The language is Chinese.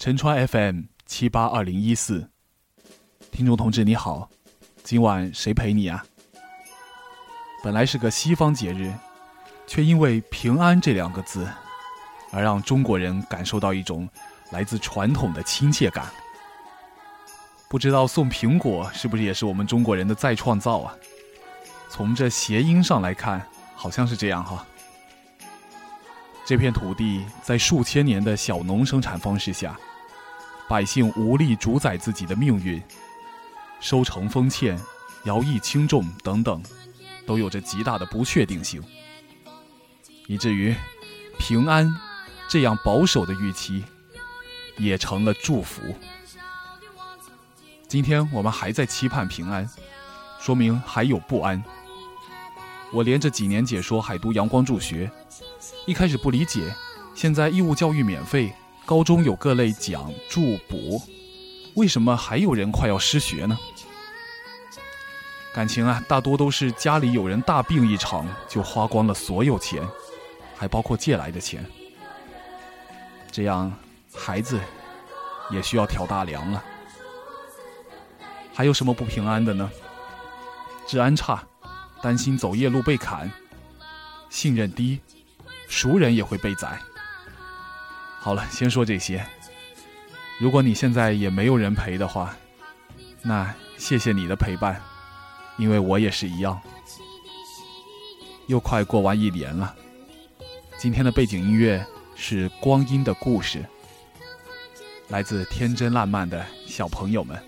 陈川 FM 七八二零一四，听众同志你好，今晚谁陪你啊？本来是个西方节日，却因为“平安”这两个字，而让中国人感受到一种来自传统的亲切感。不知道送苹果是不是也是我们中国人的再创造啊？从这谐音上来看，好像是这样哈。这片土地在数千年的小农生产方式下，百姓无力主宰自己的命运，收成丰欠、徭役轻重等等，都有着极大的不确定性，以至于“平安”这样保守的预期，也成了祝福。今天我们还在期盼平安，说明还有不安。我连着几年解说海都阳光助学。一开始不理解，现在义务教育免费，高中有各类奖助补，为什么还有人快要失学呢？感情啊，大多都是家里有人大病一场就花光了所有钱，还包括借来的钱，这样孩子也需要挑大梁了。还有什么不平安的呢？治安差，担心走夜路被砍，信任低。熟人也会被宰。好了，先说这些。如果你现在也没有人陪的话，那谢谢你的陪伴，因为我也是一样。又快过完一年了，今天的背景音乐是《光阴的故事》，来自天真烂漫的小朋友们。